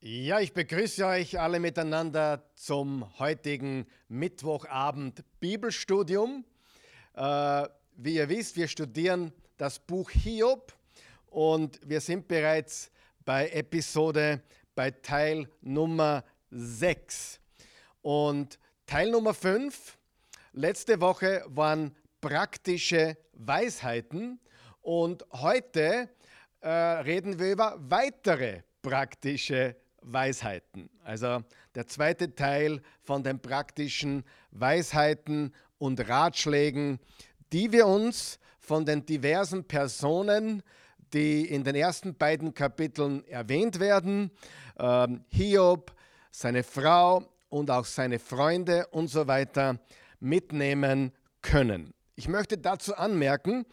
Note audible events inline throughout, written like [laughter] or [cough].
Ja, ich begrüße euch alle miteinander zum heutigen Mittwochabend Bibelstudium. Äh, wie ihr wisst, wir studieren das Buch Hiob und wir sind bereits bei Episode, bei Teil Nummer 6. Und Teil Nummer 5, letzte Woche waren praktische Weisheiten und heute äh, reden wir über weitere praktische Weisheiten. Also der zweite Teil von den praktischen Weisheiten und Ratschlägen, die wir uns von den diversen Personen, die in den ersten beiden Kapiteln erwähnt werden, ähm, Hiob, seine Frau und auch seine Freunde und so weiter, mitnehmen können. Ich möchte dazu anmerken,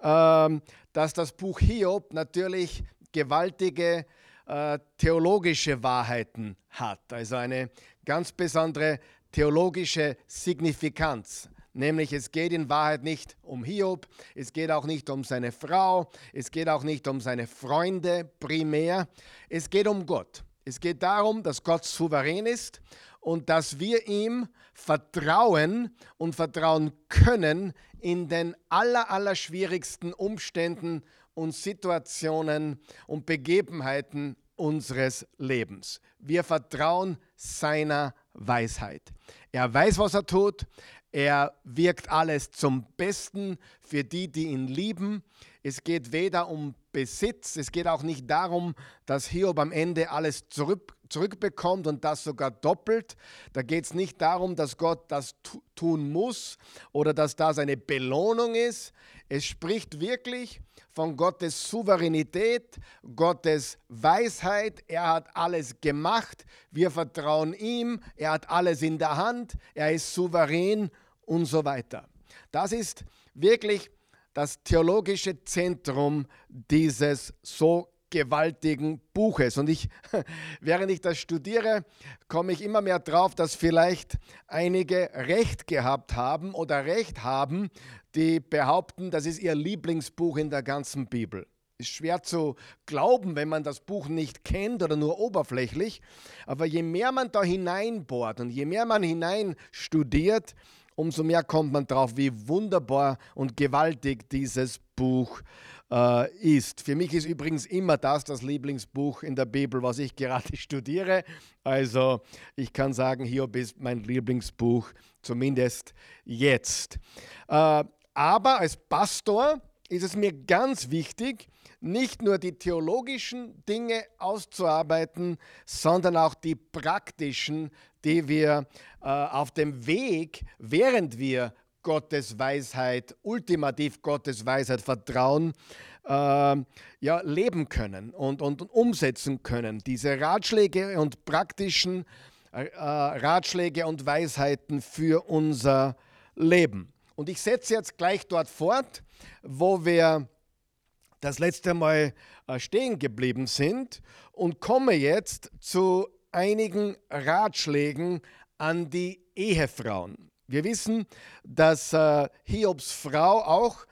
ähm, dass das Buch Hiob natürlich gewaltige äh, theologische Wahrheiten hat, also eine ganz besondere theologische Signifikanz. Nämlich es geht in Wahrheit nicht um Hiob, es geht auch nicht um seine Frau, es geht auch nicht um seine Freunde primär, es geht um Gott. Es geht darum, dass Gott souverän ist und dass wir ihm vertrauen und vertrauen können in den aller, aller schwierigsten Umständen und Situationen und Begebenheiten unseres Lebens. Wir vertrauen seiner Weisheit. Er weiß, was er tut. Er wirkt alles zum Besten für die, die ihn lieben. Es geht weder um Besitz, es geht auch nicht darum, dass Hiob am Ende alles zurück, zurückbekommt und das sogar doppelt. Da geht es nicht darum, dass Gott das tun muss oder dass das eine Belohnung ist. Es spricht wirklich von Gottes Souveränität, Gottes Weisheit. Er hat alles gemacht. Wir vertrauen ihm. Er hat alles in der Hand. Er ist souverän und so weiter. Das ist wirklich das theologische Zentrum dieses so gewaltigen Buches. Und ich, [laughs] während ich das studiere, komme ich immer mehr drauf, dass vielleicht einige Recht gehabt haben oder Recht haben, die behaupten, das ist ihr Lieblingsbuch in der ganzen Bibel. Ist schwer zu glauben, wenn man das Buch nicht kennt oder nur oberflächlich. Aber je mehr man da hineinbohrt und je mehr man hinein studiert, umso mehr kommt man drauf, wie wunderbar und gewaltig dieses Buch äh, ist. Für mich ist übrigens immer das das Lieblingsbuch in der Bibel, was ich gerade [laughs] studiere. Also ich kann sagen, Hiob ist mein Lieblingsbuch, zumindest jetzt. Äh, aber als Pastor ist es mir ganz wichtig, nicht nur die theologischen Dinge auszuarbeiten, sondern auch die praktischen, die wir äh, auf dem Weg, während wir Gottes Weisheit, ultimativ Gottes Weisheit vertrauen, äh, ja, leben können und, und, und, umsetzen können. Diese Ratschläge und praktischen äh, Ratschläge und Weisheiten für unser Leben. Und ich setze jetzt gleich dort fort, wo wir das letzte Mal äh, stehen geblieben sind und komme jetzt zu einigen Ratschlägen an die Ehefrauen. Wir wissen, dass äh, Hiobs Frau auch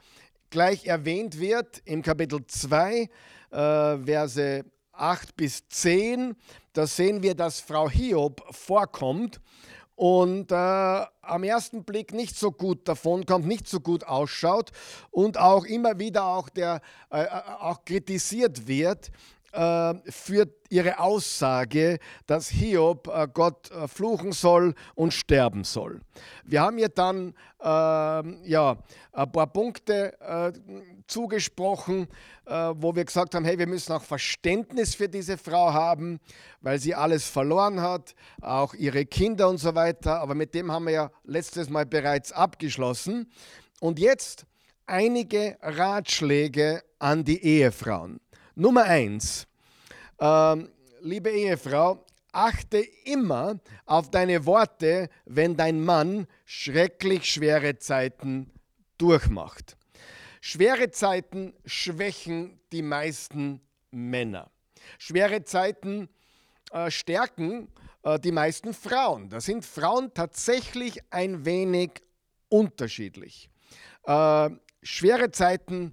gleich erwähnt wird im Kapitel 2, äh, Verse 8 bis 10. Da sehen wir, dass Frau Hiob vorkommt und äh, am ersten Blick nicht so gut davonkommt, nicht so gut ausschaut und auch immer wieder auch, der, äh, äh auch kritisiert wird für ihre Aussage, dass Hiob äh, Gott äh, fluchen soll und sterben soll. Wir haben ihr dann äh, ja, ein paar Punkte äh, zugesprochen, äh, wo wir gesagt haben, hey, wir müssen auch Verständnis für diese Frau haben, weil sie alles verloren hat, auch ihre Kinder und so weiter. Aber mit dem haben wir ja letztes Mal bereits abgeschlossen. Und jetzt einige Ratschläge an die Ehefrauen. Nummer eins, ähm, liebe Ehefrau, achte immer auf deine Worte, wenn dein Mann schrecklich schwere Zeiten durchmacht. Schwere Zeiten schwächen die meisten Männer. Schwere Zeiten äh, stärken äh, die meisten Frauen. Da sind Frauen tatsächlich ein wenig unterschiedlich. Äh, schwere Zeiten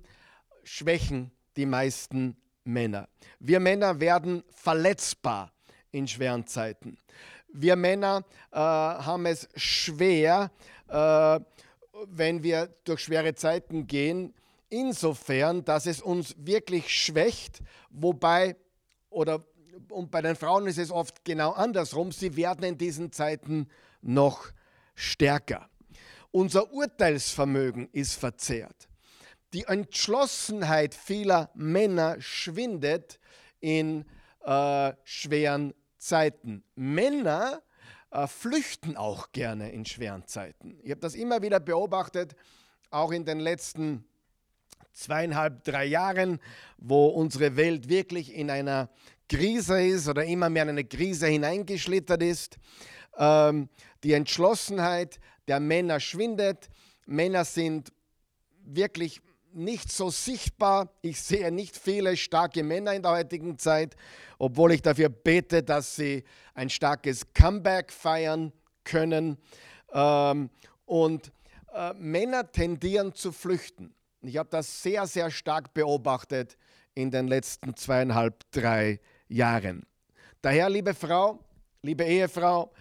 schwächen die meisten Männer. Wir Männer werden verletzbar in schweren Zeiten. Wir Männer äh, haben es schwer, äh, wenn wir durch schwere Zeiten gehen, insofern, dass es uns wirklich schwächt, wobei, oder und bei den Frauen ist es oft genau andersrum, sie werden in diesen Zeiten noch stärker. Unser Urteilsvermögen ist verzerrt. Die Entschlossenheit vieler Männer schwindet in äh, schweren Zeiten. Männer äh, flüchten auch gerne in schweren Zeiten. Ich habe das immer wieder beobachtet, auch in den letzten zweieinhalb, drei Jahren, wo unsere Welt wirklich in einer Krise ist oder immer mehr in eine Krise hineingeschlittert ist. Ähm, die Entschlossenheit der Männer schwindet. Männer sind wirklich nicht so sichtbar. Ich sehe nicht viele starke Männer in der heutigen Zeit, obwohl ich dafür bete, dass sie ein starkes Comeback feiern können. Ähm, und äh, Männer tendieren zu flüchten. Ich habe das sehr, sehr stark beobachtet in den letzten zweieinhalb, drei Jahren. Daher, liebe Frau, liebe Ehefrau,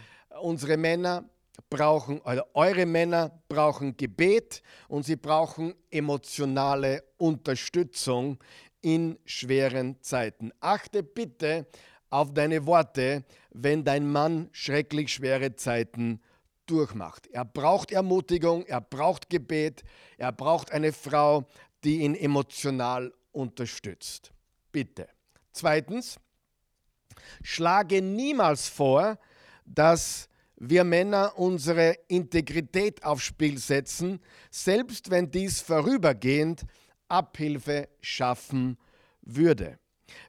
unsere Männer brauchen, oder eure Männer brauchen Gebet und sie brauchen emotionale Unterstützung in schweren Zeiten. Achte bitte auf deine Worte, wenn dein Mann schrecklich schwere Zeiten durchmacht. Er braucht Ermutigung, er braucht Gebet, er braucht eine Frau, die ihn emotional unterstützt. Bitte. Zweitens, schlage niemals vor, dass wir Männer unsere Integrität aufs Spiel setzen, selbst wenn dies vorübergehend Abhilfe schaffen würde.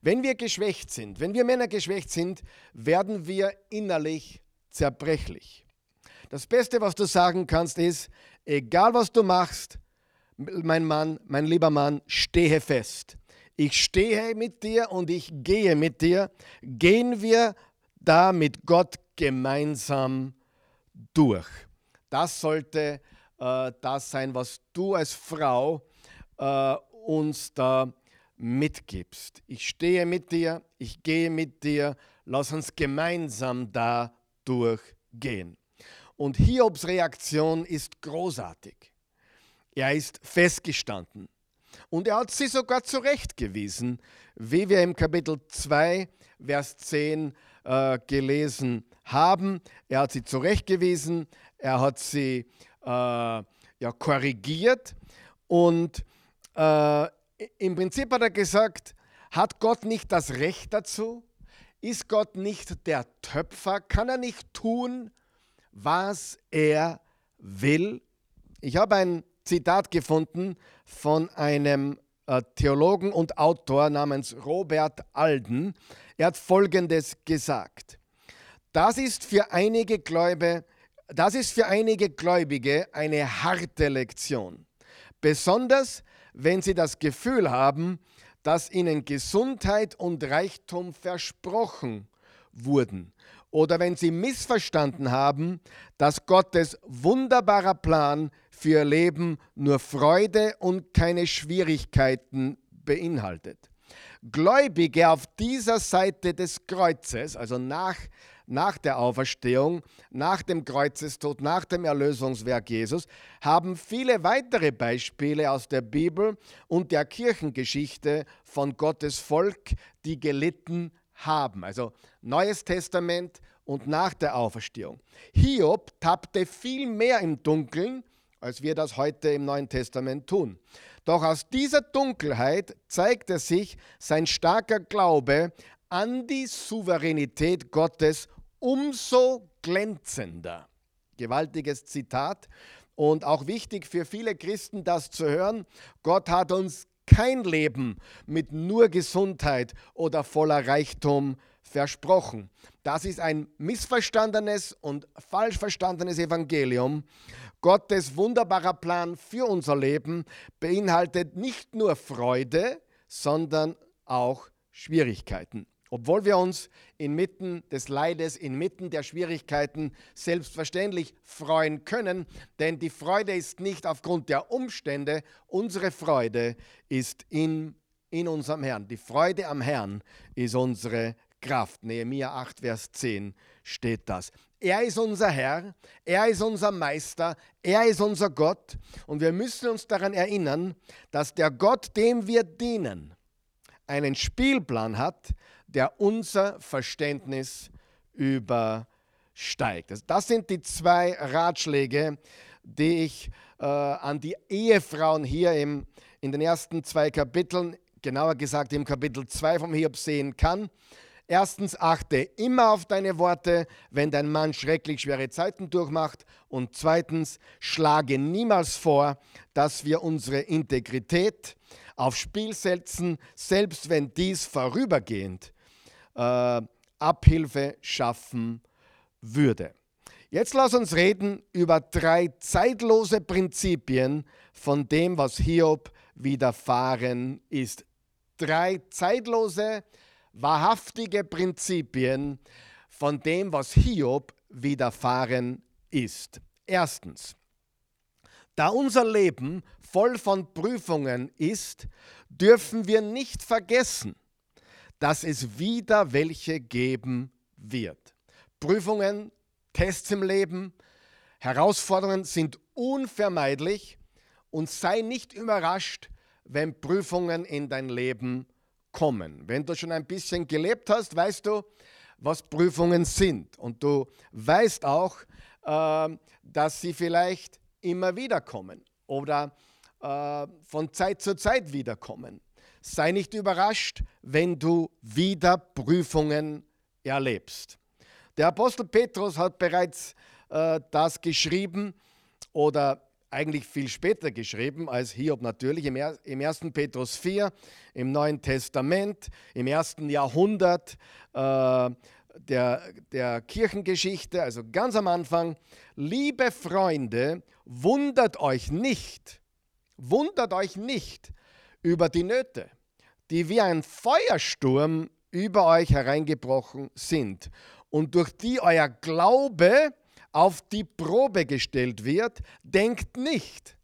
Wenn wir geschwächt sind, wenn wir Männer geschwächt sind, werden wir innerlich zerbrechlich. Das Beste, was du sagen kannst, ist, egal was du machst, mein Mann, mein lieber Mann, stehe fest. Ich stehe mit dir und ich gehe mit dir. Gehen wir da mit Gott gemeinsam durch. Das sollte äh, das sein, was du als Frau äh, uns da mitgibst. Ich stehe mit dir, ich gehe mit dir, lass uns gemeinsam da durchgehen. Und Hiobs Reaktion ist großartig. Er ist festgestanden. Und er hat sie sogar zurechtgewiesen, wie wir im Kapitel 2, Vers 10 äh, gelesen haben. Er hat sie zurechtgewiesen, er hat sie äh, ja, korrigiert und äh, im Prinzip hat er gesagt, hat Gott nicht das Recht dazu? Ist Gott nicht der Töpfer? Kann er nicht tun, was er will? Ich habe ein Zitat gefunden von einem äh, Theologen und Autor namens Robert Alden. Er hat Folgendes gesagt. Das ist für einige Gläube, das ist für einige Gläubige eine harte Lektion. Besonders wenn sie das Gefühl haben, dass ihnen Gesundheit und Reichtum versprochen wurden. Oder wenn sie missverstanden haben, dass Gottes wunderbarer Plan für ihr Leben nur Freude und keine Schwierigkeiten beinhaltet. Gläubige auf dieser Seite des Kreuzes, also nach, nach der Auferstehung, nach dem Kreuzestod, nach dem Erlösungswerk Jesus, haben viele weitere Beispiele aus der Bibel und der Kirchengeschichte von Gottes Volk, die gelitten haben. Also Neues Testament und nach der Auferstehung. Hiob tappte viel mehr im Dunkeln als wir das heute im Neuen Testament tun. Doch aus dieser Dunkelheit zeigte sich sein starker Glaube an die Souveränität Gottes umso glänzender. Gewaltiges Zitat und auch wichtig für viele Christen, das zu hören. Gott hat uns kein Leben mit nur Gesundheit oder voller Reichtum versprochen. Das ist ein missverstandenes und falsch verstandenes Evangelium. Gottes wunderbarer Plan für unser Leben beinhaltet nicht nur Freude, sondern auch Schwierigkeiten. Obwohl wir uns inmitten des Leides, inmitten der Schwierigkeiten selbstverständlich freuen können, denn die Freude ist nicht aufgrund der Umstände, unsere Freude ist in, in unserem Herrn. Die Freude am Herrn ist unsere Kraft. Nehemiah 8, Vers 10 steht das. Er ist unser Herr, er ist unser Meister, er ist unser Gott. Und wir müssen uns daran erinnern, dass der Gott, dem wir dienen, einen Spielplan hat, der unser Verständnis übersteigt. Das sind die zwei Ratschläge, die ich äh, an die Ehefrauen hier im, in den ersten zwei Kapiteln, genauer gesagt im Kapitel 2 vom Hiob sehen kann. Erstens, achte immer auf deine Worte, wenn dein Mann schrecklich schwere Zeiten durchmacht. Und zweitens, schlage niemals vor, dass wir unsere Integrität aufs Spiel setzen, selbst wenn dies vorübergehend äh, Abhilfe schaffen würde. Jetzt lass uns reden über drei zeitlose Prinzipien von dem, was Hiob widerfahren ist. Drei zeitlose, wahrhaftige Prinzipien von dem, was Hiob widerfahren ist. Erstens, da unser Leben voll von Prüfungen ist, dürfen wir nicht vergessen, dass es wieder welche geben wird. Prüfungen Tests im Leben, Herausforderungen sind unvermeidlich und sei nicht überrascht, wenn Prüfungen in dein Leben kommen. Wenn du schon ein bisschen gelebt hast, weißt du, was Prüfungen sind. Und du weißt auch, äh, dass sie vielleicht immer wieder kommen oder äh, von Zeit zu Zeit wiederkommen. Sei nicht überrascht, wenn du wieder Prüfungen erlebst. Der Apostel Petrus hat bereits äh, das geschrieben oder eigentlich viel später geschrieben als Hiob natürlich, im, er, im 1. Petrus 4, im Neuen Testament, im ersten Jahrhundert äh, der, der Kirchengeschichte, also ganz am Anfang. Liebe Freunde, wundert euch nicht, wundert euch nicht über die Nöte, die wie ein Feuersturm über euch hereingebrochen sind und durch die euer Glaube auf die Probe gestellt wird, denkt nicht,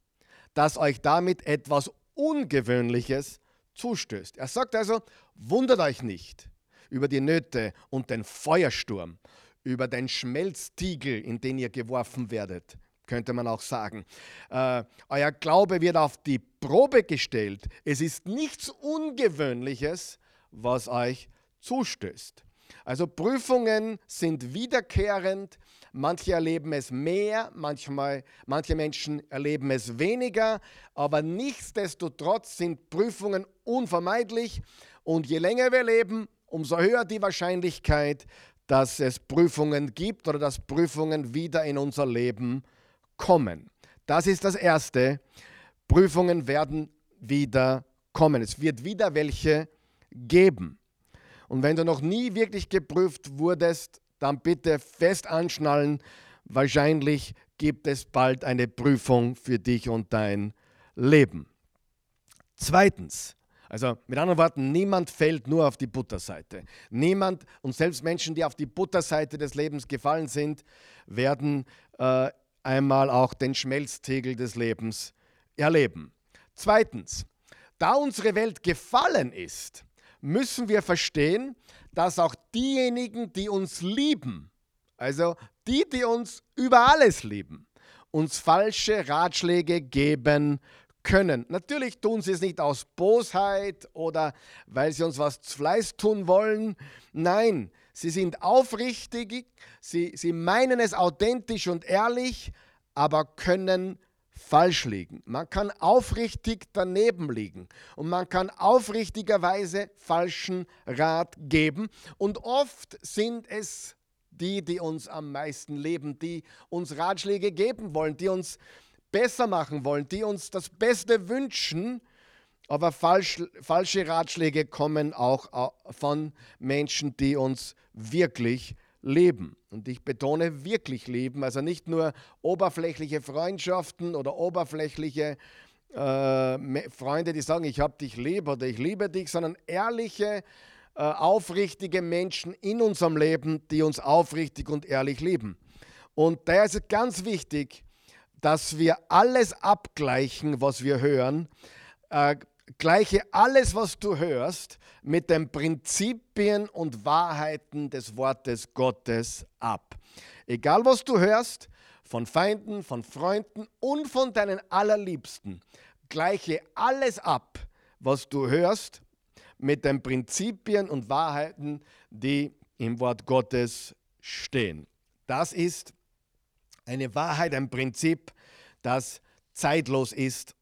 dass euch damit etwas Ungewöhnliches zustößt. Er sagt also, wundert euch nicht über die Nöte und den Feuersturm, über den Schmelztiegel, in den ihr geworfen werdet, könnte man auch sagen. Äh, euer Glaube wird auf die Probe gestellt. Es ist nichts Ungewöhnliches, was euch zustößt. Also Prüfungen sind wiederkehrend. Manche erleben es mehr, manchmal, manche Menschen erleben es weniger, aber nichtsdestotrotz sind Prüfungen unvermeidlich und je länger wir leben, umso höher die Wahrscheinlichkeit, dass es Prüfungen gibt oder dass Prüfungen wieder in unser Leben kommen. Das ist das Erste. Prüfungen werden wieder kommen. Es wird wieder welche geben. Und wenn du noch nie wirklich geprüft wurdest, dann bitte fest anschnallen. Wahrscheinlich gibt es bald eine Prüfung für dich und dein Leben. Zweitens, also mit anderen Worten, niemand fällt nur auf die Butterseite. Niemand und selbst Menschen, die auf die Butterseite des Lebens gefallen sind, werden äh, einmal auch den Schmelztegel des Lebens erleben. Zweitens, da unsere Welt gefallen ist, müssen wir verstehen, dass auch diejenigen, die uns lieben, also die, die uns über alles lieben, uns falsche Ratschläge geben können. Natürlich tun sie es nicht aus Bosheit oder weil sie uns was zu Fleiß tun wollen. Nein, sie sind aufrichtig, sie, sie meinen es authentisch und ehrlich, aber können falsch liegen. Man kann aufrichtig daneben liegen und man kann aufrichtigerweise falschen Rat geben. Und oft sind es die, die uns am meisten leben, die uns Ratschläge geben wollen, die uns besser machen wollen, die uns das Beste wünschen. Aber falsch, falsche Ratschläge kommen auch von Menschen, die uns wirklich leben. Und ich betone wirklich leben, also nicht nur oberflächliche Freundschaften oder oberflächliche äh, Freunde, die sagen, ich habe dich lieb oder ich liebe dich, sondern ehrliche, äh, aufrichtige Menschen in unserem Leben, die uns aufrichtig und ehrlich lieben. Und da ist es ganz wichtig, dass wir alles abgleichen, was wir hören. Äh, gleiche alles, was du hörst, mit den Prinzipien und Wahrheiten des Wortes Gottes ab. Egal, was du hörst, von Feinden, von Freunden und von deinen Allerliebsten, gleiche alles ab, was du hörst, mit den Prinzipien und Wahrheiten, die im Wort Gottes stehen. Das ist eine Wahrheit, ein Prinzip, das zeitlos ist.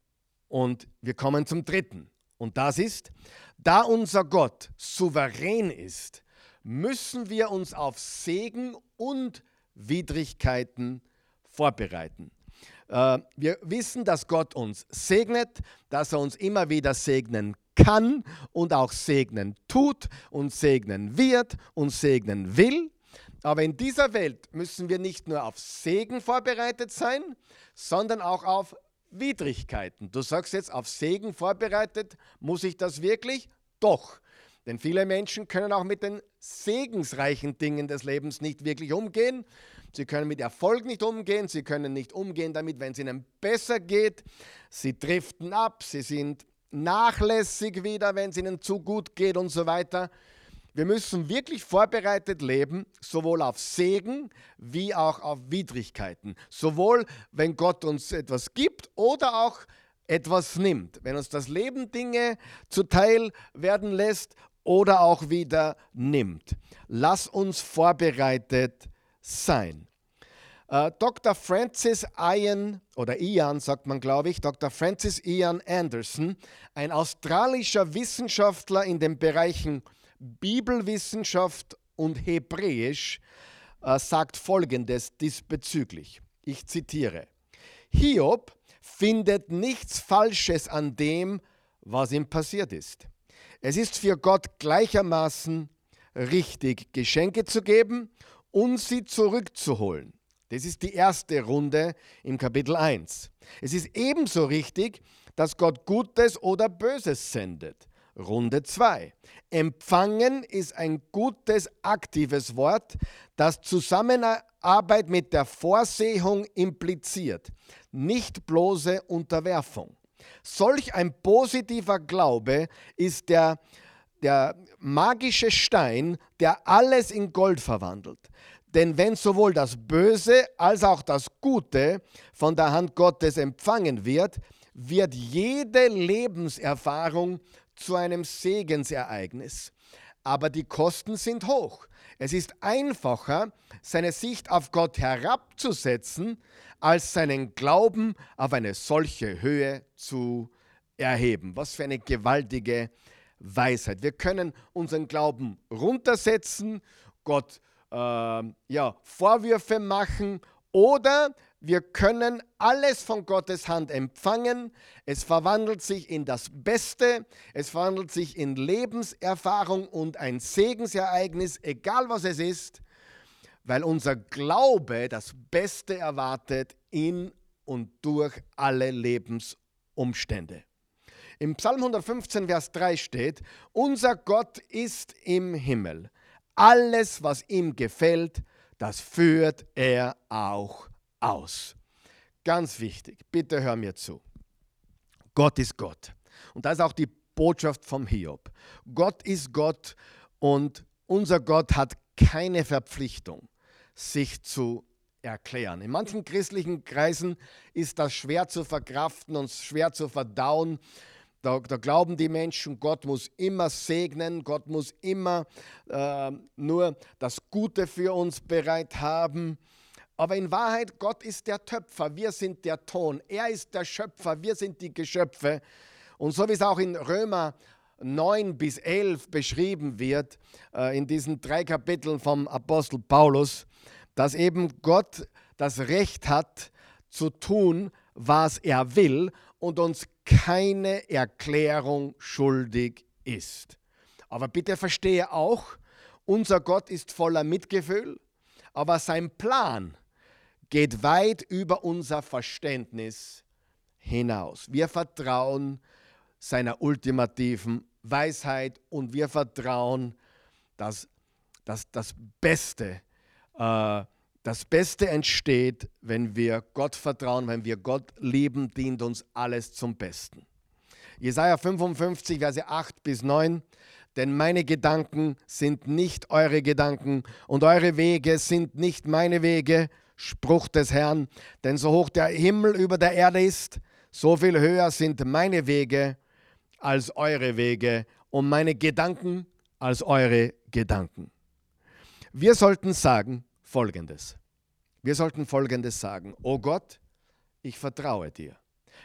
Und wir kommen zum dritten. Und das ist, da unser Gott souverän ist, müssen wir uns auf Segen und Widrigkeiten vorbereiten. Äh, wir wissen, dass Gott uns segnet, dass er uns immer wieder segnen kann und auch segnen tut und segnen wird und segnen will. Aber in dieser Welt müssen wir nicht nur auf Segen vorbereitet sein, sondern auch auf Widrigkeiten. Du sagst jetzt, auf Segen vorbereitet, muss ich das wirklich? Doch. Denn viele Menschen können auch mit den segensreichen Dingen des Lebens nicht wirklich umgehen. Sie können mit Erfolg nicht umgehen, sie können nicht umgehen damit, wenn es ihnen besser geht. Sie driften ab, sie sind nachlässig wieder, wenn es ihnen zu gut geht und so weiter. Wir müssen wirklich vorbereitet leben, sowohl auf Segen wie auch auf Widrigkeiten. Sowohl wenn Gott uns etwas gibt oder auch etwas nimmt. Wenn uns das Leben Dinge zuteil werden lässt oder auch wieder nimmt. Lass uns vorbereitet sein. Äh, Dr. Francis Ian, oder Ian sagt man, glaube ich, Dr. Francis Ian Anderson, ein australischer Wissenschaftler in den Bereichen Bibelwissenschaft und Hebräisch, äh, sagt Folgendes diesbezüglich. Ich zitiere. Hiob findet nichts Falsches an dem, was ihm passiert ist. Es ist für Gott gleichermaßen richtig, Geschenke zu geben und sie zurückzuholen. Das ist die erste Runde im Kapitel 1. Es ist ebenso richtig, dass Gott Gutes oder Böses sendet. Runde 2. Empfangen ist ein gutes aktives Wort, das Zusammenarbeit mit der Vorsehung impliziert, nicht bloße Unterwerfung. Solch ein positiver Glaube ist der, der magische Stein, der alles in Gold verwandelt. Denn wenn sowohl das Böse als auch das Gute von der Hand Gottes empfangen wird, wird jede Lebenserfahrung zu einem Segensereignis. Aber die Kosten sind hoch. Es ist einfacher, seine Sicht auf Gott herabzusetzen, als seinen Glauben auf eine solche Höhe zu erheben. Was für eine gewaltige Weisheit. Wir können unseren Glauben runtersetzen, Gott äh, ja, Vorwürfe machen oder wir können alles von Gottes Hand empfangen. Es verwandelt sich in das Beste. Es verwandelt sich in Lebenserfahrung und ein Segensereignis, egal was es ist, weil unser Glaube das Beste erwartet in und durch alle Lebensumstände. Im Psalm 115, Vers 3 steht, unser Gott ist im Himmel. Alles, was ihm gefällt, das führt er auch aus. Ganz wichtig, bitte hör mir zu. Gott ist Gott. Und das ist auch die Botschaft vom Hiob. Gott ist Gott und unser Gott hat keine Verpflichtung, sich zu erklären. In manchen christlichen Kreisen ist das schwer zu verkraften und schwer zu verdauen. Da, da glauben die Menschen, Gott muss immer segnen, Gott muss immer äh, nur das Gute für uns bereit haben. Aber in Wahrheit, Gott ist der Töpfer, wir sind der Ton. Er ist der Schöpfer, wir sind die Geschöpfe. Und so wie es auch in Römer 9 bis 11 beschrieben wird, äh, in diesen drei Kapiteln vom Apostel Paulus, dass eben Gott das Recht hat zu tun, was er will und uns keine Erklärung schuldig ist. Aber bitte verstehe auch, unser Gott ist voller Mitgefühl, aber sein Plan geht weit über unser Verständnis hinaus. Wir vertrauen seiner ultimativen Weisheit und wir vertrauen, dass, dass das Beste, äh, das Beste entsteht, wenn wir Gott vertrauen, wenn wir Gott lieben, dient uns alles zum Besten. Jesaja 55, Verse 8 bis 9. Denn meine Gedanken sind nicht eure Gedanken und eure Wege sind nicht meine Wege, Spruch des Herrn. Denn so hoch der Himmel über der Erde ist, so viel höher sind meine Wege als eure Wege und meine Gedanken als eure Gedanken. Wir sollten sagen Folgendes. Wir sollten Folgendes sagen. Oh Gott, ich vertraue dir.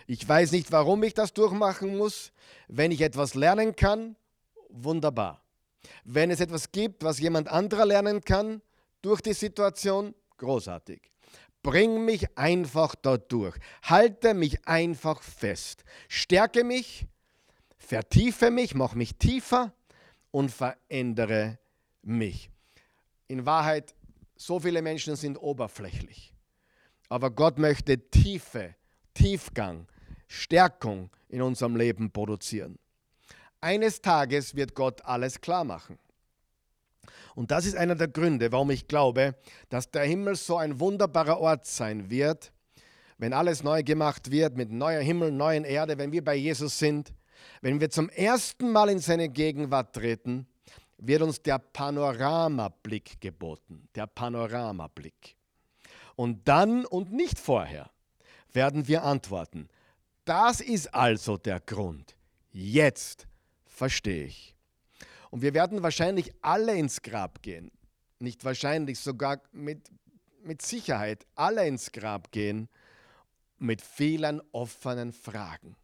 Ich weiß nicht, warum ich das durchmachen muss. Wenn ich etwas lernen kann, wunderbar. Wenn es etwas gibt, was jemand anderer lernen kann, durch die Situation, großartig. Bring mich einfach dort durch. Halte mich einfach fest. Stärke mich, vertiefe mich, mach mich tiefer und verändere mich. In Wahrheit, so viele Menschen sind oberflächlich. Aber Gott möchte Tiefe, Tiefgang, Stärkung in unserem Leben produzieren. Eines Tages wird Gott alles klar machen. Und das ist einer der Gründe, warum ich glaube, dass der Himmel so ein wunderbarer Ort sein wird, wenn alles neu gemacht wird, mit neuer Himmel, neuen Erde, wenn wir bei Jesus sind, wenn wir zum ersten Mal in seine Gegenwart treten, wird uns der Panoramablick geboten, der Panoramablick. Und dann und nicht vorher werden wir antworten. Das ist also der Grund. Jetzt verstehe ich. Und wir werden wahrscheinlich alle ins Grab gehen. Nicht wahrscheinlich, sogar mit, mit Sicherheit alle ins Grab gehen mit vielen offenen Fragen.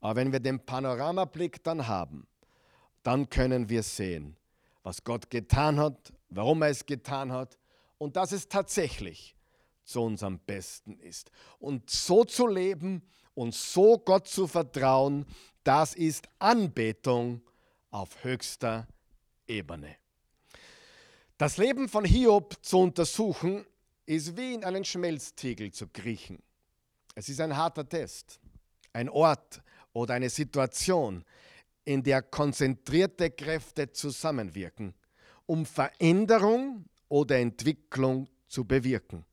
Aber wenn wir den Panoramablick dann haben, dann können wir sehen, was Gott getan hat, warum er es getan hat und dass es tatsächlich zu unserem Besten ist. Und so zu leben und so Gott zu vertrauen, das ist Anbetung auf höchster Ebene. Das Leben von Hiob zu untersuchen, ist wie in einen Schmelztiegel zu kriechen. Es ist ein harter Test, ein Ort oder eine Situation, in der konzentrierte Kräfte zusammenwirken, um Veränderung oder Entwicklung zu bewirken.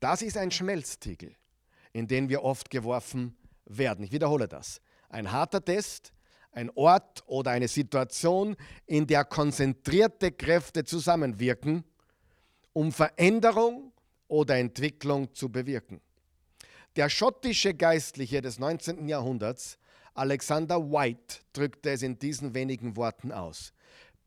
Das ist ein Schmelztiegel, in den wir oft geworfen werden. Ich wiederhole das. Ein harter Test, ein Ort oder eine Situation, in der konzentrierte Kräfte zusammenwirken, um Veränderung oder Entwicklung zu bewirken. Der schottische Geistliche des 19. Jahrhunderts, Alexander White, drückte es in diesen wenigen Worten aus.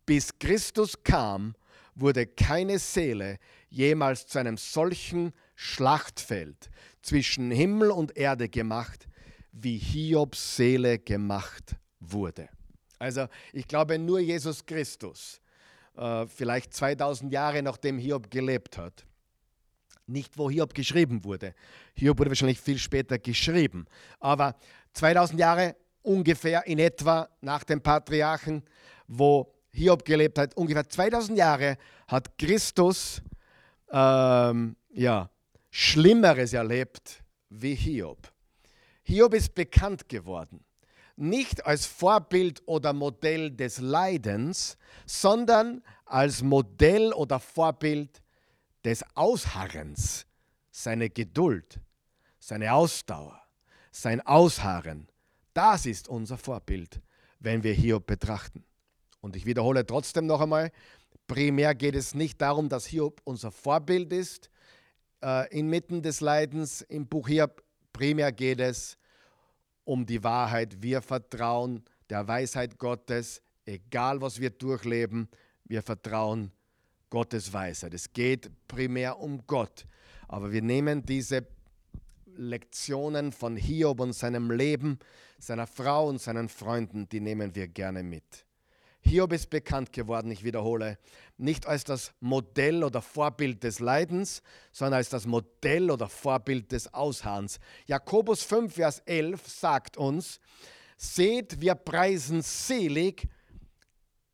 Bis Christus kam, wurde keine Seele jemals zu einem solchen Schlachtfeld zwischen Himmel und Erde gemacht, wie Hiobs Seele gemacht wurde. Also ich glaube, nur Jesus Christus, äh, vielleicht 2000 Jahre nachdem Hiob gelebt hat, nicht wo Hiob geschrieben wurde. Hiob wurde wahrscheinlich viel später geschrieben, aber 2000 Jahre ungefähr in etwa nach dem Patriarchen, wo Hiob gelebt hat, ungefähr 2000 Jahre hat Christus ähm, ja, Schlimmeres erlebt wie Hiob. Hiob ist bekannt geworden, nicht als Vorbild oder Modell des Leidens, sondern als Modell oder Vorbild des Ausharrens, seine Geduld, seine Ausdauer, sein Ausharren. Das ist unser Vorbild, wenn wir Hiob betrachten. Und ich wiederhole trotzdem noch einmal, primär geht es nicht darum, dass Hiob unser Vorbild ist, äh, inmitten des Leidens im Buch Hiob. Primär geht es um die Wahrheit. Wir vertrauen der Weisheit Gottes, egal was wir durchleben, wir vertrauen Gottes Weisheit. Es geht primär um Gott. Aber wir nehmen diese Lektionen von Hiob und seinem Leben, seiner Frau und seinen Freunden, die nehmen wir gerne mit. Hiob ist bekannt geworden, ich wiederhole, nicht als das Modell oder Vorbild des Leidens, sondern als das Modell oder Vorbild des Ausharrens. Jakobus 5, Vers 11 sagt uns, seht, wir preisen selig,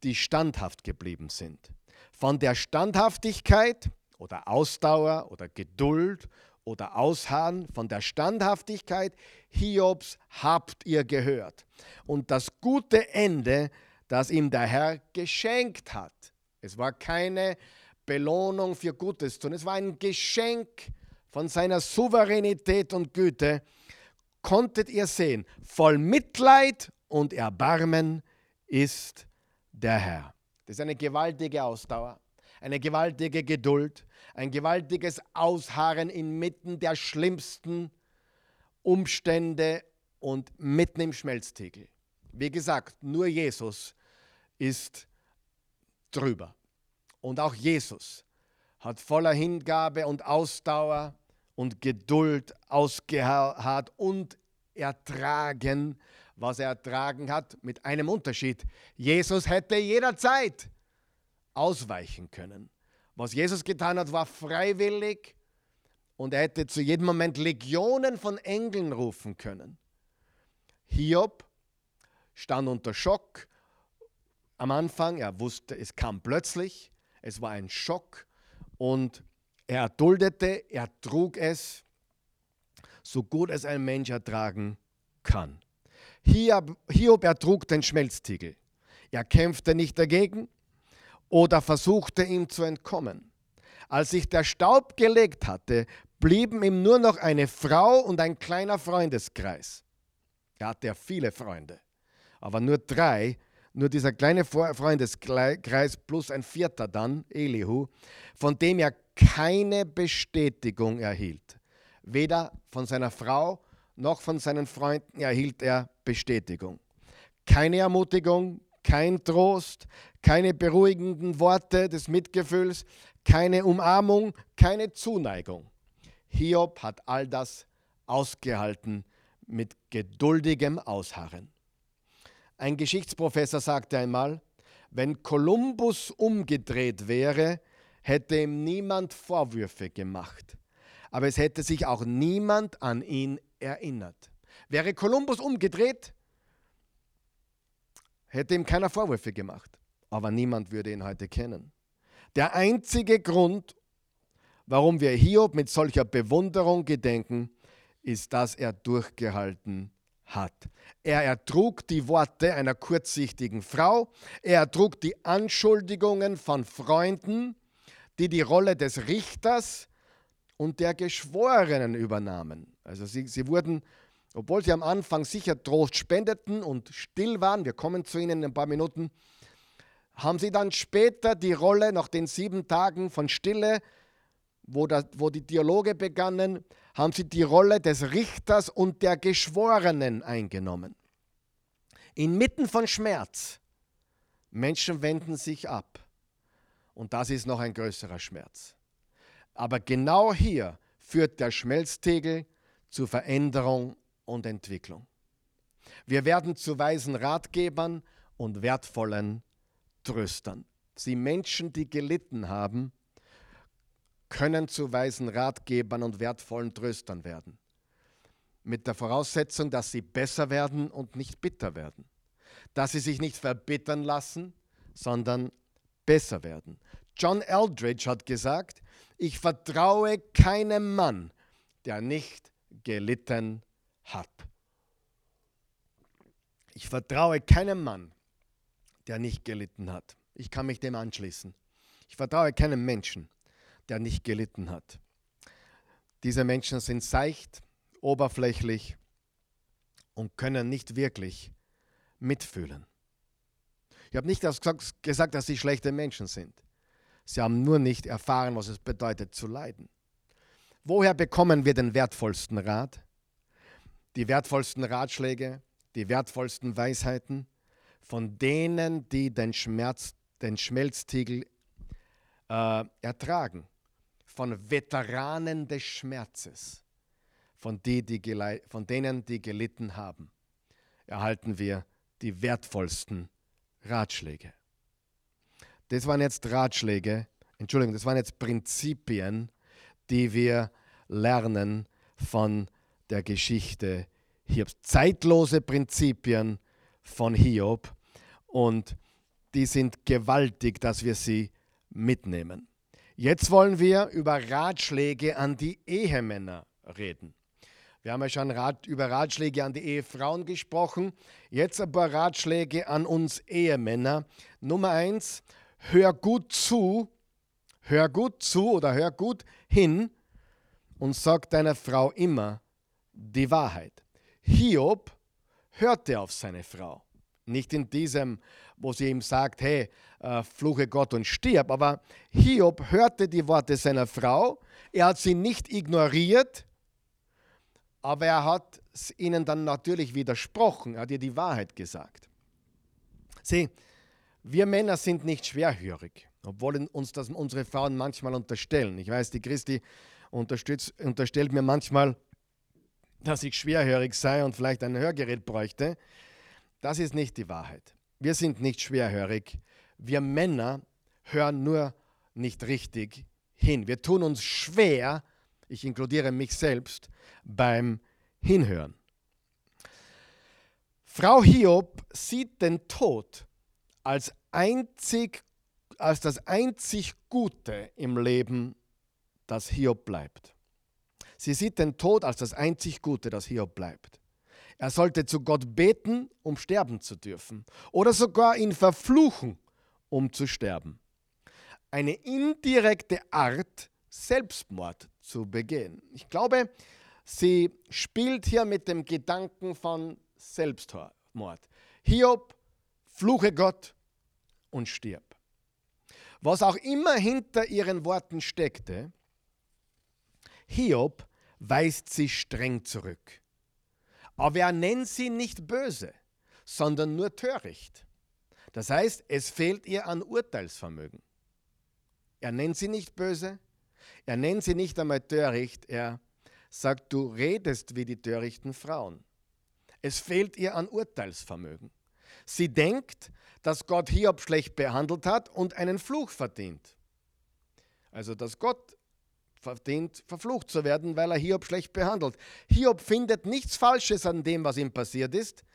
die standhaft geblieben sind. Von der Standhaftigkeit oder Ausdauer oder Geduld oder Ausharren, von der Standhaftigkeit Hiobs habt ihr gehört. Und das gute Ende das ihm der Herr geschenkt hat. Es war keine Belohnung für Gutes tun, es war ein Geschenk von seiner Souveränität und Güte. Konntet ihr sehen, voll Mitleid und Erbarmen ist der Herr. Das ist eine gewaltige Ausdauer, eine gewaltige Geduld, ein gewaltiges Ausharren inmitten der schlimmsten Umstände und mitten im Schmelztiegel. Wie gesagt, nur Jesus ist drüber. Und auch Jesus hat voller Hingabe und Ausdauer und Geduld ausgeharrt und ertragen, was er ertragen hat, mit einem Unterschied. Jesus hätte jederzeit ausweichen können. Was Jesus getan hat, war freiwillig und er hätte zu jedem Moment Legionen von Engeln rufen können. Hiob stand unter Schock am Anfang, er wusste, es kam plötzlich, es war ein Schock und er erduldete, er trug es, so gut es ein Mensch ertragen kann. Hiob, Hiob ertrug den Schmelztiegel. Er kämpfte nicht dagegen oder versuchte ihm zu entkommen. Als sich der Staub gelegt hatte, blieben ihm nur noch eine Frau und ein kleiner Freundeskreis. Er hatte ja viele Freunde, aber nur drei, nur dieser kleine Freundeskreis plus ein vierter dann, Elihu, von dem er keine Bestätigung erhielt. Weder von seiner Frau noch von seinen Freunden erhielt er Bestätigung. Keine Ermutigung, kein Trost, keine beruhigenden Worte des Mitgefühls, keine Umarmung, keine Zuneigung. Hiob hat all das ausgehalten mit geduldigem Ausharren. Ein Geschichtsprofessor sagte einmal, wenn Kolumbus umgedreht wäre, hätte ihm niemand Vorwürfe gemacht. Aber es hätte sich auch niemand an ihn erinnert. Wäre Kolumbus umgedreht, hätte ihm keiner Vorwürfe gemacht. Aber niemand würde ihn heute kennen. Der einzige Grund, warum wir Hiob mit solcher Bewunderung gedenken, ist, dass er durchgehalten hat. Er ertrug die Worte einer kurzsichtigen Frau, er ertrug die Anschuldigungen von Freunden, die die Rolle des Richters und der Geschworenen übernahmen. Also sie, sie wurden, obwohl sie am Anfang sicher Trost spendeten und still waren, wir kommen zu ihnen in ein paar Minuten, haben sie dann später die Rolle nach den sieben Tagen von Stille, wo, das, wo die Dialoge begannen, haben sie die Rolle des Richters und der Geschworenen eingenommen. Inmitten von Schmerz. Menschen wenden sich ab. Und das ist noch ein größerer Schmerz. Aber genau hier führt der Schmelztegel zu Veränderung und Entwicklung. Wir werden zu weisen Ratgebern und wertvollen Tröstern. Sie Menschen, die gelitten haben, können zu weisen Ratgebern und wertvollen Tröstern werden. Mit der Voraussetzung, dass sie besser werden und nicht bitter werden. Dass sie sich nicht verbittern lassen, sondern besser werden. John Eldridge hat gesagt, ich vertraue keinem Mann, der nicht gelitten hat. Ich vertraue keinem Mann, der nicht gelitten hat. Ich kann mich dem anschließen. Ich vertraue keinem Menschen, der nicht gelitten hat. Diese Menschen sind seicht, oberflächlich und können nicht wirklich mitfühlen. Ich habe nicht gesagt, dass sie schlechte Menschen sind. Sie haben nur nicht erfahren, was es bedeutet zu leiden. Woher bekommen wir den wertvollsten Rat? Die wertvollsten Ratschläge, die wertvollsten Weisheiten von denen, die den Schmerz, den Schmelztiegel äh, ertragen, von Veteranen des Schmerzes, von, die, die von denen, die gelitten haben, erhalten wir die wertvollsten Ratschläge. Das waren jetzt Ratschläge, Entschuldigung, das waren jetzt Prinzipien, die wir lernen von der Geschichte Hiobs. Zeitlose Prinzipien von Hiob und die sind gewaltig, dass wir sie mitnehmen. Jetzt wollen wir über Ratschläge an die Ehemänner reden. Wir haben ja schon Rat, über Ratschläge an die Ehefrauen gesprochen. Jetzt ein paar Ratschläge an uns Ehemänner. Nummer eins, hör gut zu, hör gut zu oder hör gut hin und sag deiner Frau immer die Wahrheit. Hiob hörte auf seine Frau. Nicht in diesem, wo sie ihm sagt, hey, äh, fluche Gott und stirb, aber Hiob hörte die Worte seiner Frau, er hat sie nicht ignoriert, aber er hat ihnen dann natürlich widersprochen, er hat ihr die Wahrheit gesagt. Sieh, wir Männer sind nicht schwerhörig, obwohl uns das unsere Frauen manchmal unterstellen. Ich weiß, die Christi unterstellt mir manchmal, dass ich schwerhörig sei und vielleicht ein Hörgerät bräuchte. Das ist nicht die Wahrheit. Wir sind nicht schwerhörig. Wir Männer hören nur nicht richtig hin. Wir tun uns schwer, ich inkludiere mich selbst, beim Hinhören. Frau Hiob sieht den Tod als, einzig, als das einzig Gute im Leben, das Hiob bleibt. Sie sieht den Tod als das einzig Gute, das Hiob bleibt. Er sollte zu Gott beten, um sterben zu dürfen, oder sogar ihn verfluchen, um zu sterben. Eine indirekte Art, Selbstmord zu begehen. Ich glaube, sie spielt hier mit dem Gedanken von Selbstmord. Hiob, fluche Gott und stirb. Was auch immer hinter ihren Worten steckte, Hiob weist sie streng zurück. Aber er nennt sie nicht böse, sondern nur töricht. Das heißt, es fehlt ihr an Urteilsvermögen. Er nennt sie nicht böse, er nennt sie nicht einmal töricht, er sagt, du redest wie die törichten Frauen. Es fehlt ihr an Urteilsvermögen. Sie denkt, dass Gott Hiob schlecht behandelt hat und einen Fluch verdient. Also, dass Gott verdient, verflucht zu werden, weil er Hiob schlecht behandelt. Hiob findet nichts Falsches an dem, was ihm passiert ist.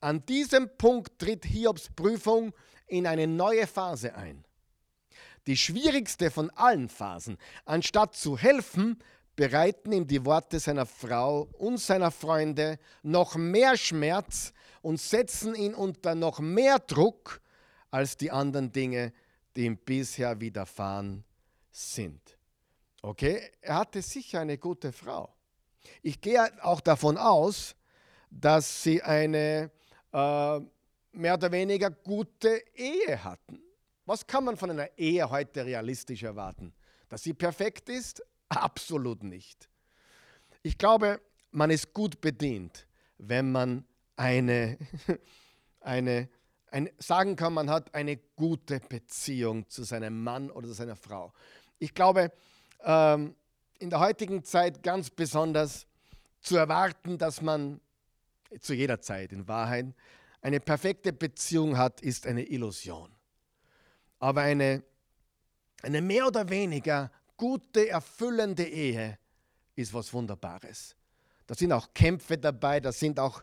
An diesem Punkt tritt Hiobs Prüfung in eine neue Phase ein. Die schwierigste von allen Phasen. Anstatt zu helfen, bereiten ihm die Worte seiner Frau und seiner Freunde noch mehr Schmerz und setzen ihn unter noch mehr Druck als die anderen Dinge, die ihm bisher widerfahren sind. Okay, er hatte sicher eine gute Frau. Ich gehe auch davon aus, dass sie eine äh, mehr oder weniger gute Ehe hatten. Was kann man von einer Ehe heute realistisch erwarten? Dass sie perfekt ist? [laughs] Absolut nicht. Ich glaube, man ist gut bedient, wenn man eine, [laughs] eine, ein, sagen kann, man hat eine gute Beziehung zu seinem Mann oder zu seiner Frau. Ich glaube, ähm, in der heutigen Zeit ganz besonders zu erwarten, dass man zu jeder Zeit in Wahrheit eine perfekte Beziehung hat, ist eine Illusion. Aber eine, eine mehr oder weniger gute, erfüllende Ehe ist was Wunderbares. Da sind auch Kämpfe dabei, da sind auch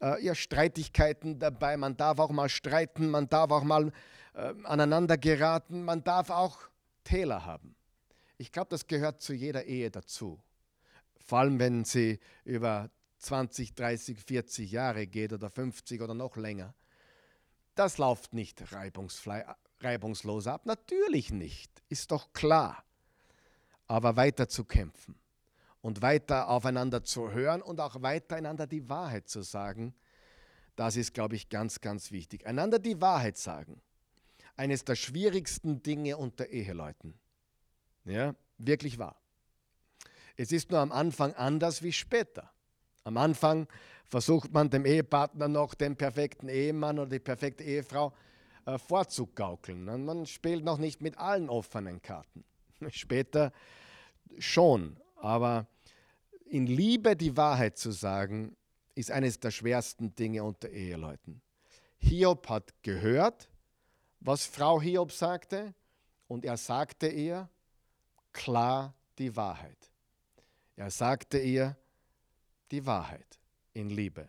äh, ja, Streitigkeiten dabei. Man darf auch mal streiten, man darf auch mal äh, aneinander geraten, man darf auch Täler haben. Ich glaube, das gehört zu jeder Ehe dazu. Vor allem, wenn sie über 20, 30, 40 Jahre geht oder 50 oder noch länger. Das läuft nicht reibungslos ab. Natürlich nicht, ist doch klar aber weiter zu kämpfen und weiter aufeinander zu hören und auch weiter einander die Wahrheit zu sagen, das ist, glaube ich, ganz, ganz wichtig. Einander die Wahrheit sagen. Eines der schwierigsten Dinge unter Eheleuten. Ja, wirklich wahr. Es ist nur am Anfang anders wie später. Am Anfang versucht man dem Ehepartner noch den perfekten Ehemann oder die perfekte Ehefrau äh, vorzugaukeln. Man spielt noch nicht mit allen offenen Karten. [laughs] Später schon, aber in Liebe die Wahrheit zu sagen, ist eines der schwersten Dinge unter Eheleuten. Hiob hat gehört, was Frau Hiob sagte, und er sagte ihr klar die Wahrheit. Er sagte ihr die Wahrheit in Liebe.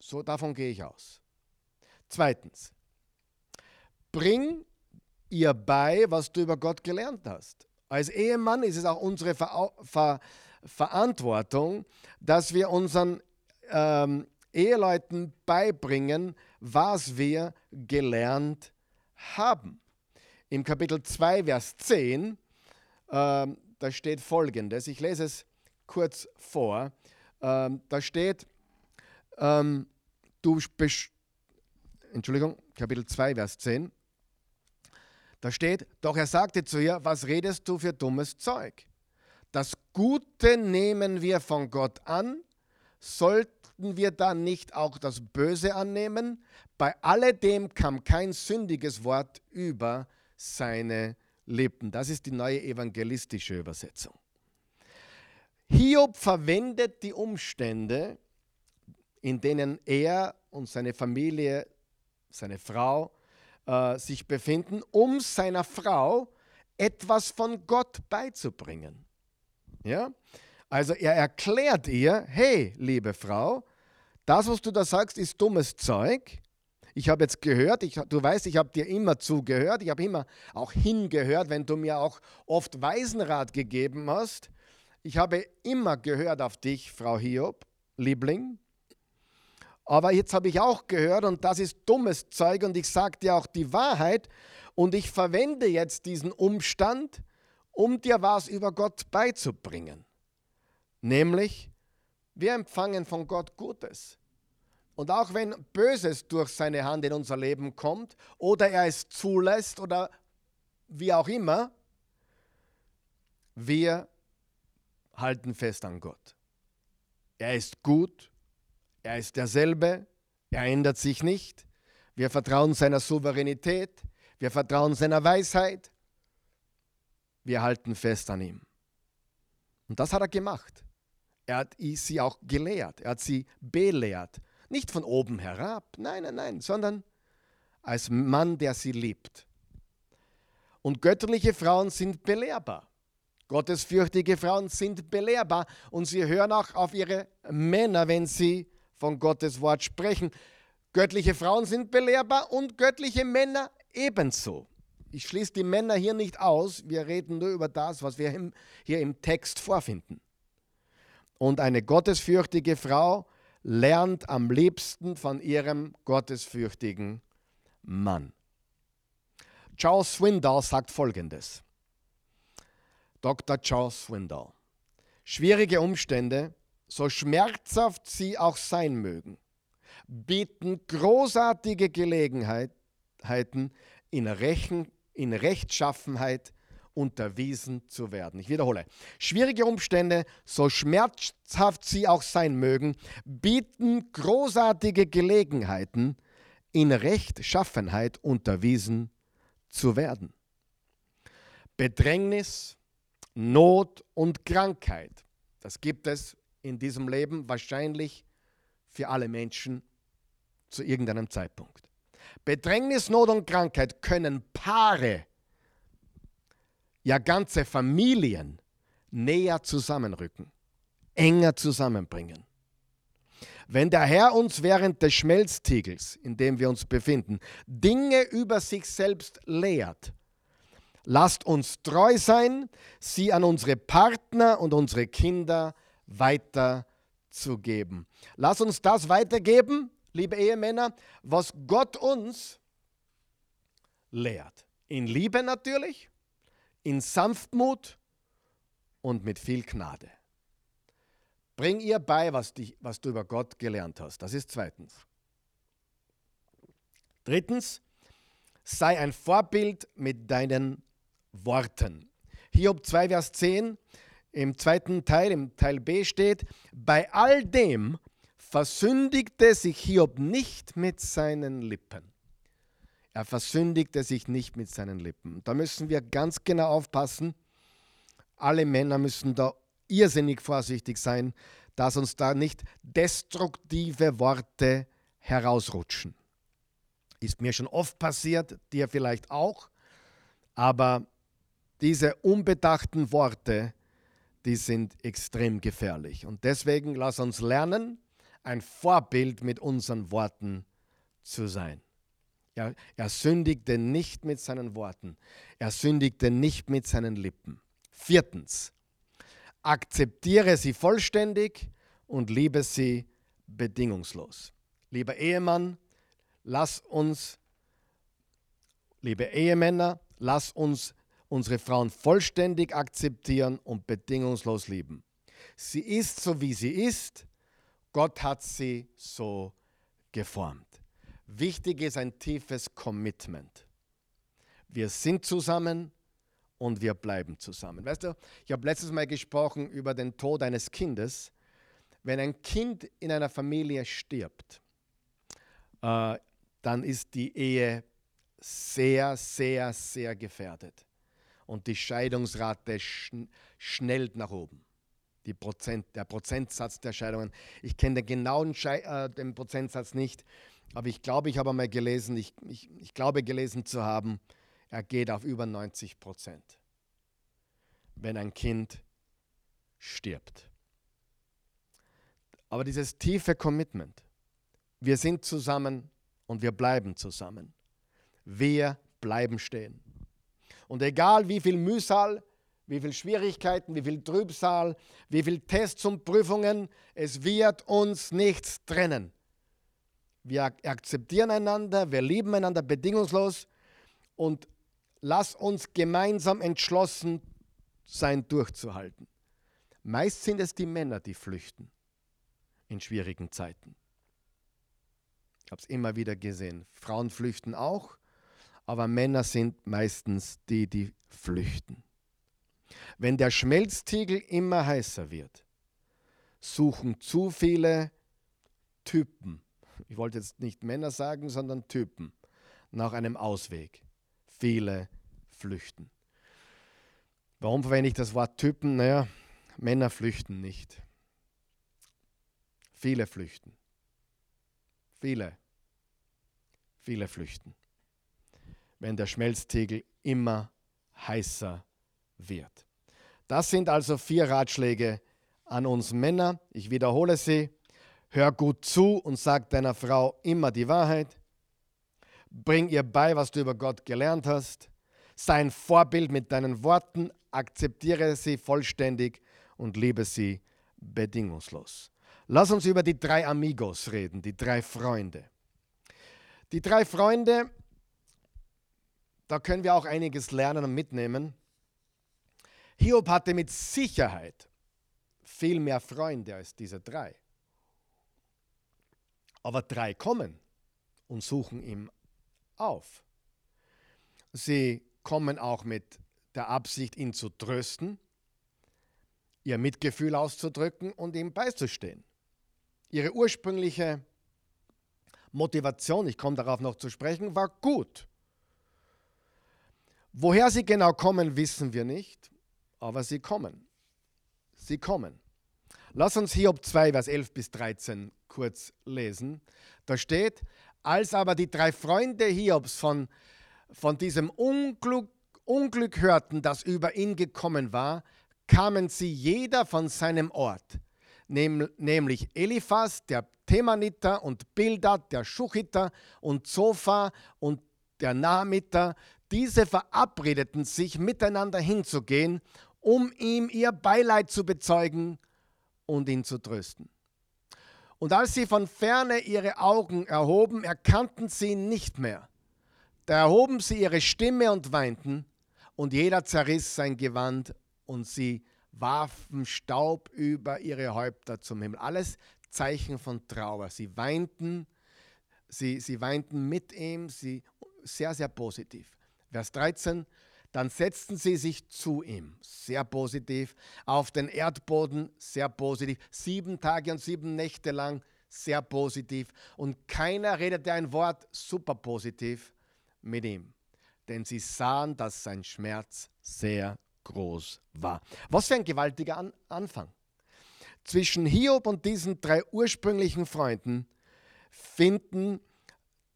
So davon gehe ich aus. Zweitens, bring ihr bei, was du über Gott gelernt hast. Als Ehemann ist es auch unsere Ver Ver Verantwortung, dass wir unseren ähm, Eheleuten beibringen, was wir gelernt haben. Im Kapitel 2, Vers 10, ähm, da steht folgendes, ich lese es kurz vor, ähm, da steht, ähm, du Entschuldigung, Kapitel 2, Vers 10. Da steht, doch er sagte zu ihr, was redest du für dummes Zeug? Das Gute nehmen wir von Gott an, sollten wir dann nicht auch das Böse annehmen? Bei alledem kam kein sündiges Wort über seine Lippen. Das ist die neue evangelistische Übersetzung. Hiob verwendet die Umstände, in denen er und seine Familie, seine Frau äh, sich befinden, um seiner Frau etwas von Gott beizubringen. Ja? Also er erklärt ihr, hey, liebe Frau, das, was du da sagst, ist dummes Zeug. Ich habe jetzt gehört, ich, du weißt, ich habe dir immer zugehört, ich habe immer auch hingehört, wenn du mir auch oft Weisenrat gegeben hast. Ich habe immer gehört auf dich, Frau Hiob, Liebling. Aber jetzt habe ich auch gehört und das ist dummes Zeug und ich sage dir auch die Wahrheit und ich verwende jetzt diesen Umstand, um dir was über Gott beizubringen. Nämlich, wir empfangen von Gott Gutes. Und auch wenn Böses durch seine Hand in unser Leben kommt oder er es zulässt oder wie auch immer, wir halten fest an Gott. Er ist gut, er ist derselbe, er ändert sich nicht. Wir vertrauen seiner Souveränität, wir vertrauen seiner Weisheit, wir halten fest an ihm. Und das hat er gemacht. Er hat sie auch gelehrt, er hat sie belehrt. Nicht von oben herab, nein, nein, nein, sondern als Mann, der sie liebt. Und göttliche Frauen sind belehrbar. Gottesfürchtige Frauen sind belehrbar und sie hören auch auf ihre Männer, wenn sie von Gottes Wort sprechen. Göttliche Frauen sind belehrbar und göttliche Männer ebenso. Ich schließe die Männer hier nicht aus, wir reden nur über das, was wir hier im Text vorfinden. Und eine gottesfürchtige Frau lernt am liebsten von ihrem gottesfürchtigen Mann. Charles Swindoll sagt folgendes. Dr. Charles Swindoll. Schwierige Umstände, so schmerzhaft sie auch sein mögen, bieten großartige Gelegenheiten in, Rechen, in Rechtschaffenheit unterwiesen zu werden. Ich wiederhole, schwierige Umstände, so schmerzhaft sie auch sein mögen, bieten großartige Gelegenheiten, in Rechtschaffenheit unterwiesen zu werden. Bedrängnis, Not und Krankheit, das gibt es in diesem Leben wahrscheinlich für alle Menschen zu irgendeinem Zeitpunkt. Bedrängnis, Not und Krankheit können Paare ja ganze Familien näher zusammenrücken, enger zusammenbringen. Wenn der Herr uns während des Schmelztiegels, in dem wir uns befinden, Dinge über sich selbst lehrt, lasst uns treu sein, sie an unsere Partner und unsere Kinder weiterzugeben. Lass uns das weitergeben, liebe Ehemänner, was Gott uns lehrt. In Liebe natürlich, in Sanftmut und mit viel Gnade. Bring ihr bei, was, dich, was du über Gott gelernt hast. Das ist zweitens. Drittens, sei ein Vorbild mit deinen Worten. Hiob 2, Vers 10, im zweiten Teil, im Teil B steht, bei all dem versündigte sich Hiob nicht mit seinen Lippen. Er versündigte sich nicht mit seinen Lippen. Da müssen wir ganz genau aufpassen. Alle Männer müssen da irrsinnig vorsichtig sein, dass uns da nicht destruktive Worte herausrutschen. Ist mir schon oft passiert, dir vielleicht auch, aber diese unbedachten Worte, die sind extrem gefährlich. Und deswegen lass uns lernen, ein Vorbild mit unseren Worten zu sein. Er, er sündigte nicht mit seinen Worten. Er sündigte nicht mit seinen Lippen. Viertens, akzeptiere sie vollständig und liebe sie bedingungslos. Lieber Ehemann, lass uns, liebe Ehemänner, lass uns unsere Frauen vollständig akzeptieren und bedingungslos lieben. Sie ist so, wie sie ist. Gott hat sie so geformt. Wichtig ist ein tiefes Commitment. Wir sind zusammen und wir bleiben zusammen. Weißt du, ich habe letztes Mal gesprochen über den Tod eines Kindes. Wenn ein Kind in einer Familie stirbt, äh, dann ist die Ehe sehr, sehr, sehr gefährdet. Und die Scheidungsrate schn schnellt nach oben. Prozent, der Prozentsatz der Scheidungen. Ich kenne den genauen Schei äh, den Prozentsatz nicht, aber ich glaube, ich habe einmal gelesen, ich, ich, ich glaube gelesen zu haben, er geht auf über 90 Prozent, wenn ein Kind stirbt. Aber dieses tiefe Commitment, wir sind zusammen und wir bleiben zusammen. Wir bleiben stehen. Und egal wie viel Mühsal, wie viel Schwierigkeiten, wie viel Trübsal, wie viel Tests und Prüfungen, es wird uns nichts trennen. Wir akzeptieren einander, wir lieben einander bedingungslos und lass uns gemeinsam entschlossen sein, durchzuhalten. Meist sind es die Männer, die flüchten in schwierigen Zeiten. Ich habe es immer wieder gesehen. Frauen flüchten auch, aber Männer sind meistens die, die flüchten. Wenn der Schmelztiegel immer heißer wird, suchen zu viele Typen, ich wollte jetzt nicht Männer sagen, sondern Typen, nach einem Ausweg. Viele flüchten. Warum verwende ich das Wort Typen? Naja, Männer flüchten nicht. Viele flüchten. Viele. Viele flüchten. Wenn der Schmelztiegel immer heißer wird. Das sind also vier Ratschläge an uns Männer. Ich wiederhole sie. Hör gut zu und sag deiner Frau immer die Wahrheit. Bring ihr bei, was du über Gott gelernt hast. Sei ein Vorbild mit deinen Worten. Akzeptiere sie vollständig und liebe sie bedingungslos. Lass uns über die drei Amigos reden, die drei Freunde. Die drei Freunde, da können wir auch einiges lernen und mitnehmen. Hiob hatte mit Sicherheit viel mehr Freunde als diese drei. Aber drei kommen und suchen ihm auf. Sie kommen auch mit der Absicht, ihn zu trösten, ihr Mitgefühl auszudrücken und ihm beizustehen. Ihre ursprüngliche Motivation, ich komme darauf noch zu sprechen, war gut. Woher sie genau kommen, wissen wir nicht aber sie kommen. Sie kommen. Lass uns Hiob 2, Vers 11 bis 13 kurz lesen. Da steht, als aber die drei Freunde Hiobs von, von diesem Unglück, Unglück hörten, das über ihn gekommen war, kamen sie jeder von seinem Ort, nämlich Eliphas, der Themaniter, und Bildad, der Schuchiter, und Zophar und der Nahmiter. Diese verabredeten sich, miteinander hinzugehen um ihm ihr Beileid zu bezeugen und ihn zu trösten. Und als sie von ferne ihre Augen erhoben, erkannten sie ihn nicht mehr. Da erhoben sie ihre Stimme und weinten, und jeder zerriss sein Gewand, und sie warfen Staub über ihre Häupter zum Himmel. Alles Zeichen von Trauer. Sie weinten, sie, sie weinten mit ihm, sie, sehr, sehr positiv. Vers 13, dann setzten sie sich zu ihm, sehr positiv, auf den Erdboden, sehr positiv, sieben Tage und sieben Nächte lang, sehr positiv. Und keiner redete ein Wort super positiv mit ihm, denn sie sahen, dass sein Schmerz sehr groß war. Was für ein gewaltiger An Anfang. Zwischen Hiob und diesen drei ursprünglichen Freunden finden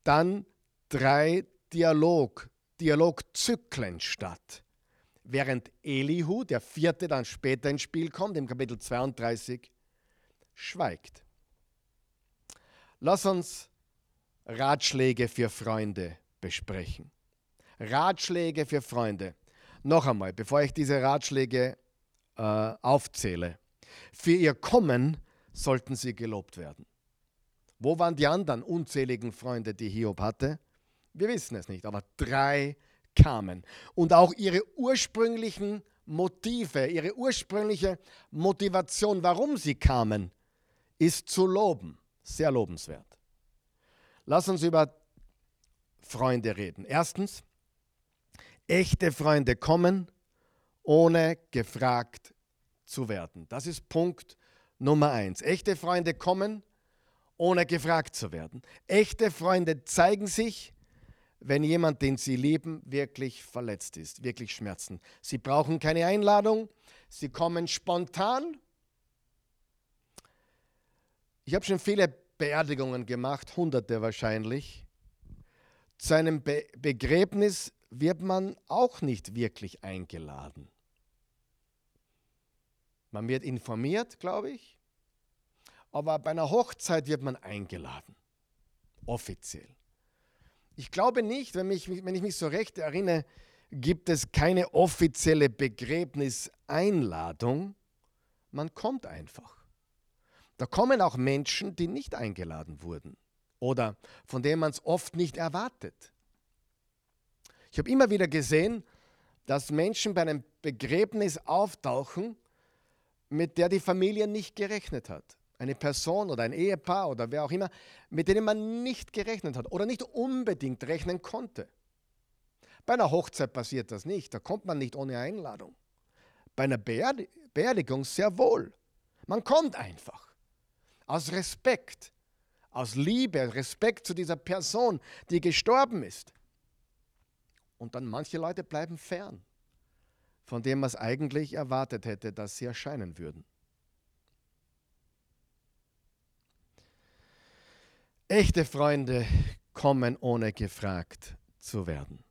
dann drei Dialog Dialogzyklen statt. Während Elihu, der vierte, dann später ins Spiel kommt, im Kapitel 32, schweigt. Lass uns Ratschläge für Freunde besprechen. Ratschläge für Freunde. Noch einmal, bevor ich diese Ratschläge äh, aufzähle. Für ihr Kommen sollten sie gelobt werden. Wo waren die anderen unzähligen Freunde, die Hiob hatte? Wir wissen es nicht, aber drei kamen. Und auch ihre ursprünglichen Motive, ihre ursprüngliche Motivation, warum sie kamen, ist zu loben. Sehr lobenswert. Lass uns über Freunde reden. Erstens, echte Freunde kommen, ohne gefragt zu werden. Das ist Punkt Nummer eins. Echte Freunde kommen, ohne gefragt zu werden. Echte Freunde zeigen sich, wenn jemand, den sie lieben, wirklich verletzt ist, wirklich Schmerzen. Sie brauchen keine Einladung, sie kommen spontan. Ich habe schon viele Beerdigungen gemacht, hunderte wahrscheinlich. Zu einem Be Begräbnis wird man auch nicht wirklich eingeladen. Man wird informiert, glaube ich, aber bei einer Hochzeit wird man eingeladen, offiziell. Ich glaube nicht, wenn, mich, wenn ich mich so recht erinnere, gibt es keine offizielle Begräbniseinladung. Man kommt einfach. Da kommen auch Menschen, die nicht eingeladen wurden oder von denen man es oft nicht erwartet. Ich habe immer wieder gesehen, dass Menschen bei einem Begräbnis auftauchen, mit der die Familie nicht gerechnet hat. Eine Person oder ein Ehepaar oder wer auch immer, mit denen man nicht gerechnet hat oder nicht unbedingt rechnen konnte. Bei einer Hochzeit passiert das nicht, da kommt man nicht ohne Einladung. Bei einer Beerdigung sehr wohl. Man kommt einfach. Aus Respekt, aus Liebe, Respekt zu dieser Person, die gestorben ist. Und dann manche Leute bleiben fern von dem man es eigentlich erwartet hätte, dass sie erscheinen würden. Echte Freunde kommen ohne gefragt zu werden.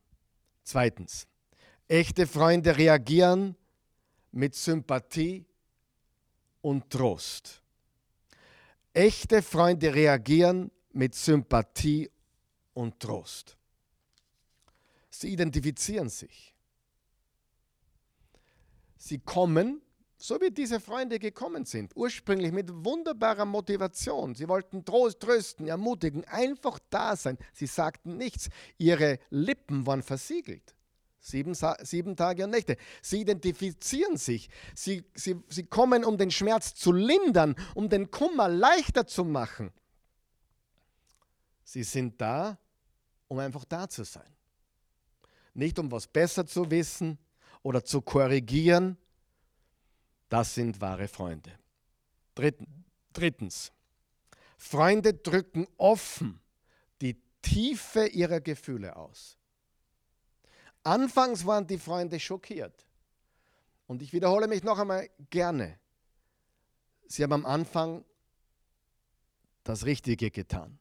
Zweitens, echte Freunde reagieren mit Sympathie und Trost. Echte Freunde reagieren mit Sympathie und Trost. Sie identifizieren sich. Sie kommen, so wie diese Freunde gekommen sind, ursprünglich mit wunderbarer Motivation. Sie wollten Trost, trösten, ermutigen, einfach da sein. Sie sagten nichts. Ihre Lippen waren versiegelt. Sieben, sieben Tage und Nächte. Sie identifizieren sich. Sie, sie, sie kommen, um den Schmerz zu lindern, um den Kummer leichter zu machen. Sie sind da, um einfach da zu sein. Nicht um was besser zu wissen, oder zu korrigieren, das sind wahre Freunde. Drittens, Freunde drücken offen die Tiefe ihrer Gefühle aus. Anfangs waren die Freunde schockiert. Und ich wiederhole mich noch einmal gerne. Sie haben am Anfang das Richtige getan,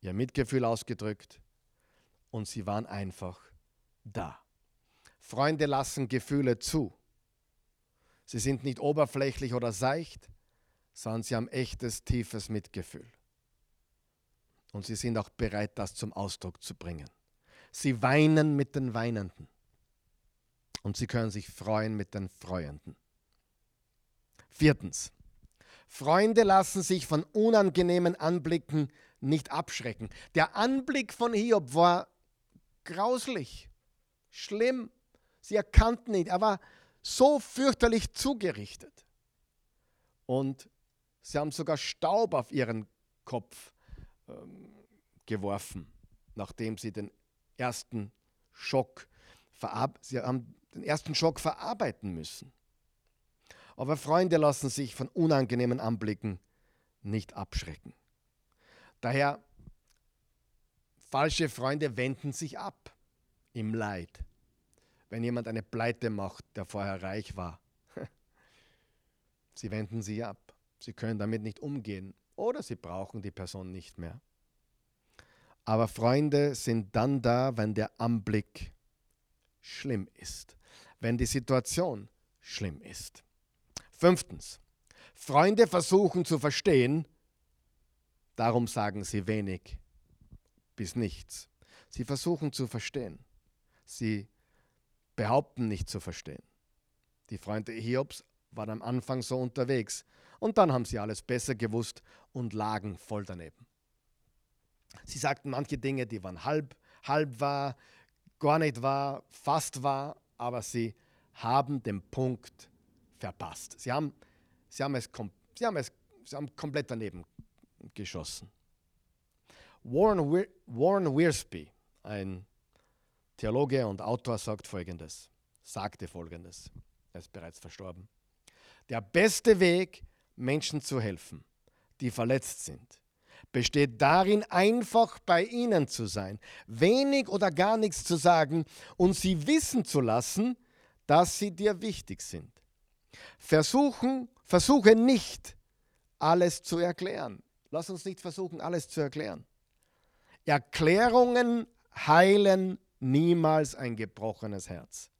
ihr Mitgefühl ausgedrückt und sie waren einfach da. Freunde lassen Gefühle zu. Sie sind nicht oberflächlich oder seicht, sondern sie haben echtes, tiefes Mitgefühl. Und sie sind auch bereit, das zum Ausdruck zu bringen. Sie weinen mit den Weinenden. Und sie können sich freuen mit den Freuenden. Viertens. Freunde lassen sich von unangenehmen Anblicken nicht abschrecken. Der Anblick von Hiob war grauslich, schlimm. Sie erkannten ihn. Er war so fürchterlich zugerichtet. Und sie haben sogar Staub auf ihren Kopf ähm, geworfen, nachdem sie den ersten Schock sie haben den ersten Schock verarbeiten müssen. Aber Freunde lassen sich von unangenehmen Anblicken nicht abschrecken. Daher, falsche Freunde wenden sich ab im Leid wenn jemand eine Pleite macht, der vorher reich war. Sie wenden sie ab. Sie können damit nicht umgehen oder sie brauchen die Person nicht mehr. Aber Freunde sind dann da, wenn der Anblick schlimm ist, wenn die Situation schlimm ist. Fünftens. Freunde versuchen zu verstehen, darum sagen sie wenig bis nichts. Sie versuchen zu verstehen. Sie behaupten nicht zu verstehen. Die Freunde Hiobs waren am Anfang so unterwegs und dann haben sie alles besser gewusst und lagen voll daneben. Sie sagten manche Dinge, die waren halb, halb wahr, gar nicht wahr, fast wahr, aber sie haben den Punkt verpasst. Sie haben, sie haben, es, sie haben, es, sie haben komplett daneben geschossen. Warren, Wir Warren Wiersbe, ein Theologe und Autor, sagt folgendes, sagte folgendes, er ist bereits verstorben. Der beste Weg, Menschen zu helfen, die verletzt sind, besteht darin, einfach bei ihnen zu sein, wenig oder gar nichts zu sagen und sie wissen zu lassen, dass sie dir wichtig sind. Versuchen, versuche nicht, alles zu erklären. Lass uns nicht versuchen, alles zu erklären. Erklärungen heilen niemals ein gebrochenes Herz.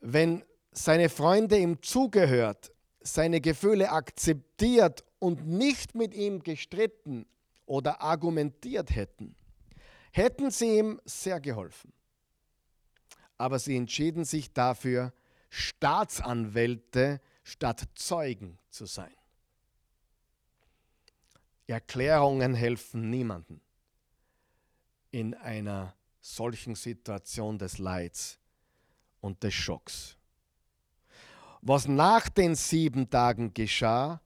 Wenn seine Freunde ihm zugehört, seine Gefühle akzeptiert und nicht mit ihm gestritten oder argumentiert hätten, hätten sie ihm sehr geholfen. Aber sie entschieden sich dafür, Staatsanwälte statt Zeugen zu sein. Erklärungen helfen niemandem in einer solchen Situation des Leids und des Schocks. Was nach den sieben Tagen geschah,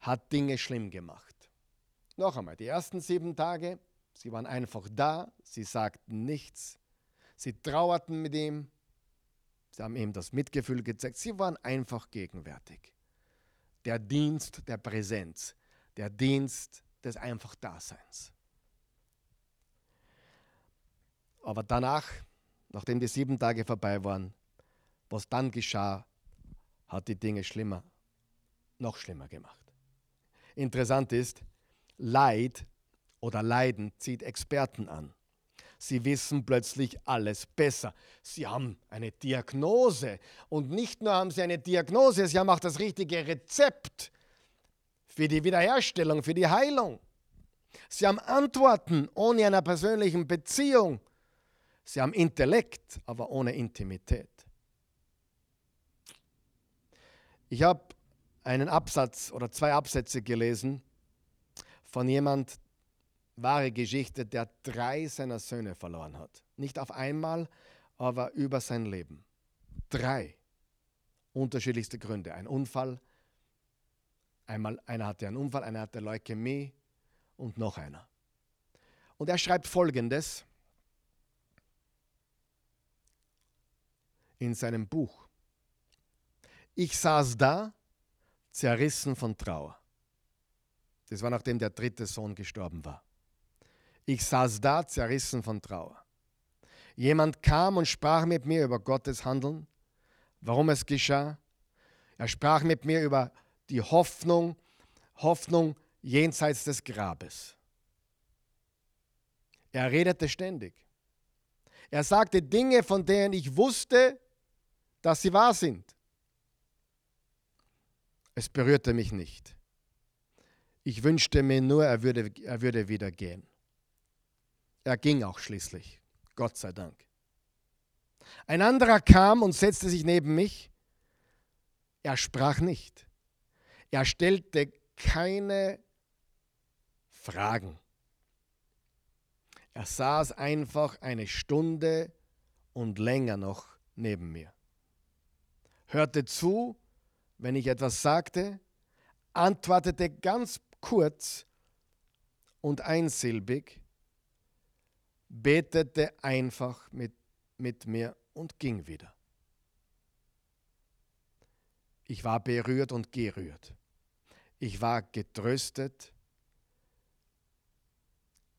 hat Dinge schlimm gemacht. Noch einmal, die ersten sieben Tage, sie waren einfach da, sie sagten nichts, sie trauerten mit ihm, sie haben ihm das Mitgefühl gezeigt, sie waren einfach gegenwärtig. Der Dienst der Präsenz, der Dienst des Einfach-Daseins. Aber danach, nachdem die sieben Tage vorbei waren, was dann geschah, hat die Dinge schlimmer, noch schlimmer gemacht. Interessant ist, Leid oder Leiden zieht Experten an. Sie wissen plötzlich alles besser. Sie haben eine Diagnose. Und nicht nur haben sie eine Diagnose, sie haben auch das richtige Rezept für die Wiederherstellung, für die Heilung. Sie haben Antworten ohne einer persönlichen Beziehung. Sie haben Intellekt, aber ohne Intimität. Ich habe einen Absatz oder zwei Absätze gelesen von jemand, wahre Geschichte, der drei seiner Söhne verloren hat. Nicht auf einmal, aber über sein Leben. Drei unterschiedlichste Gründe. Ein Unfall, einmal einer hatte einen Unfall, einer hatte Leukämie und noch einer. Und er schreibt folgendes in seinem Buch. Ich saß da, zerrissen von Trauer. Das war nachdem der dritte Sohn gestorben war. Ich saß da, zerrissen von Trauer. Jemand kam und sprach mit mir über Gottes Handeln, warum es geschah. Er sprach mit mir über die Hoffnung, Hoffnung jenseits des Grabes. Er redete ständig. Er sagte Dinge, von denen ich wusste, dass sie wahr sind. Es berührte mich nicht. Ich wünschte mir nur, er würde, er würde wieder gehen. Er ging auch schließlich, Gott sei Dank. Ein anderer kam und setzte sich neben mich. Er sprach nicht. Er stellte keine Fragen. Er saß einfach eine Stunde und länger noch neben mir. Hörte zu wenn ich etwas sagte, antwortete ganz kurz und einsilbig, betete einfach mit, mit mir und ging wieder. Ich war berührt und gerührt. Ich war getröstet.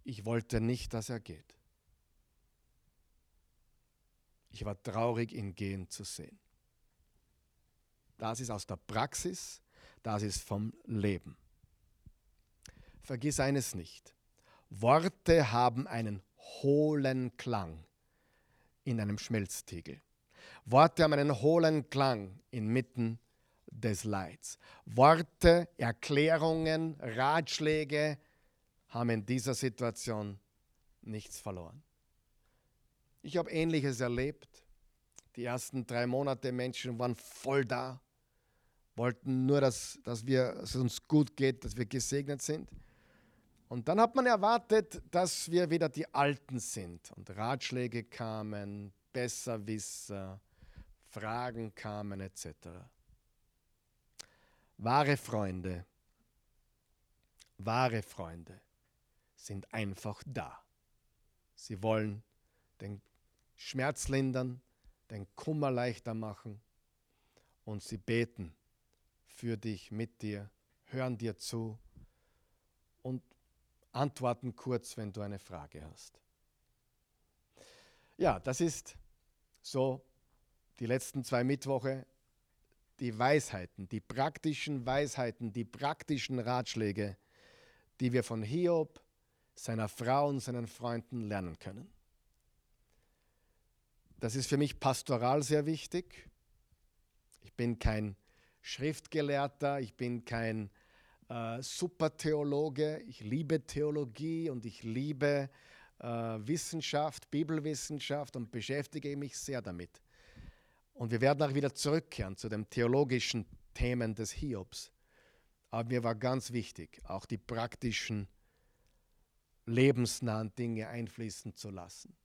Ich wollte nicht, dass er geht. Ich war traurig, ihn gehen zu sehen. Das ist aus der Praxis, das ist vom Leben. Vergiss eines nicht. Worte haben einen hohlen Klang in einem Schmelztiegel. Worte haben einen hohlen Klang inmitten des Leids. Worte, Erklärungen, Ratschläge haben in dieser Situation nichts verloren. Ich habe Ähnliches erlebt. Die ersten drei Monate Menschen waren voll da wollten nur, dass, dass, wir, dass es uns gut geht, dass wir gesegnet sind. Und dann hat man erwartet, dass wir wieder die Alten sind. Und Ratschläge kamen, Besserwisser, Fragen kamen etc. Wahre Freunde, wahre Freunde sind einfach da. Sie wollen den Schmerz lindern, den Kummer leichter machen und sie beten für dich, mit dir, hören dir zu und antworten kurz, wenn du eine Frage hast. Ja, das ist so die letzten zwei Mittwoche die Weisheiten, die praktischen Weisheiten, die praktischen Ratschläge, die wir von Hiob, seiner Frau und seinen Freunden lernen können. Das ist für mich pastoral sehr wichtig. Ich bin kein Schriftgelehrter, ich bin kein äh, Supertheologe, ich liebe Theologie und ich liebe äh, Wissenschaft, Bibelwissenschaft und beschäftige mich sehr damit. Und wir werden auch wieder zurückkehren zu den theologischen Themen des Hiobs. Aber mir war ganz wichtig, auch die praktischen, lebensnahen Dinge einfließen zu lassen.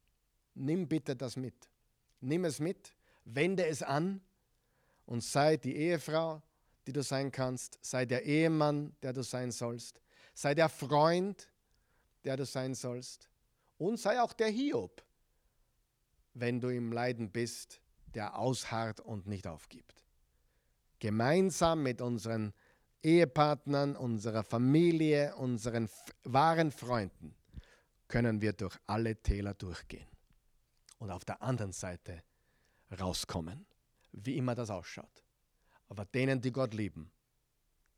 Nimm bitte das mit. Nimm es mit, wende es an und sei die Ehefrau, die du sein kannst, sei der Ehemann, der du sein sollst, sei der Freund, der du sein sollst und sei auch der Hiob, wenn du im Leiden bist der ausharrt und nicht aufgibt. Gemeinsam mit unseren Ehepartnern, unserer Familie, unseren wahren Freunden können wir durch alle Täler durchgehen und auf der anderen Seite rauskommen, wie immer das ausschaut. Aber denen, die Gott lieben,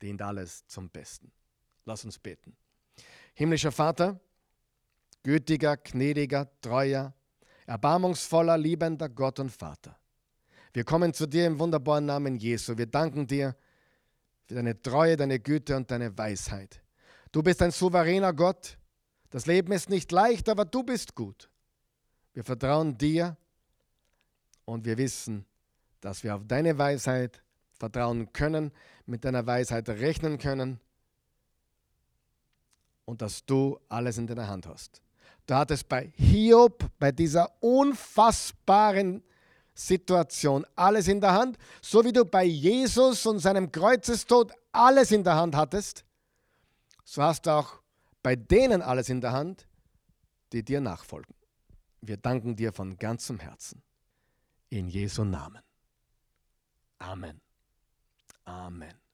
dient alles zum Besten. Lass uns beten. Himmlischer Vater, gütiger, gnädiger, treuer, erbarmungsvoller, liebender Gott und Vater. Wir kommen zu dir im wunderbaren Namen Jesu. Wir danken dir für deine Treue, deine Güte und deine Weisheit. Du bist ein souveräner Gott. Das Leben ist nicht leicht, aber du bist gut. Wir vertrauen dir und wir wissen, dass wir auf deine Weisheit vertrauen können, mit deiner Weisheit rechnen können und dass du alles in deiner Hand hast. Du hattest bei Hiob, bei dieser unfassbaren Situation alles in der Hand, so wie du bei Jesus und seinem Kreuzestod alles in der Hand hattest, so hast du auch bei denen alles in der Hand, die dir nachfolgen. Wir danken dir von ganzem Herzen. In Jesu Namen. Amen. Amen.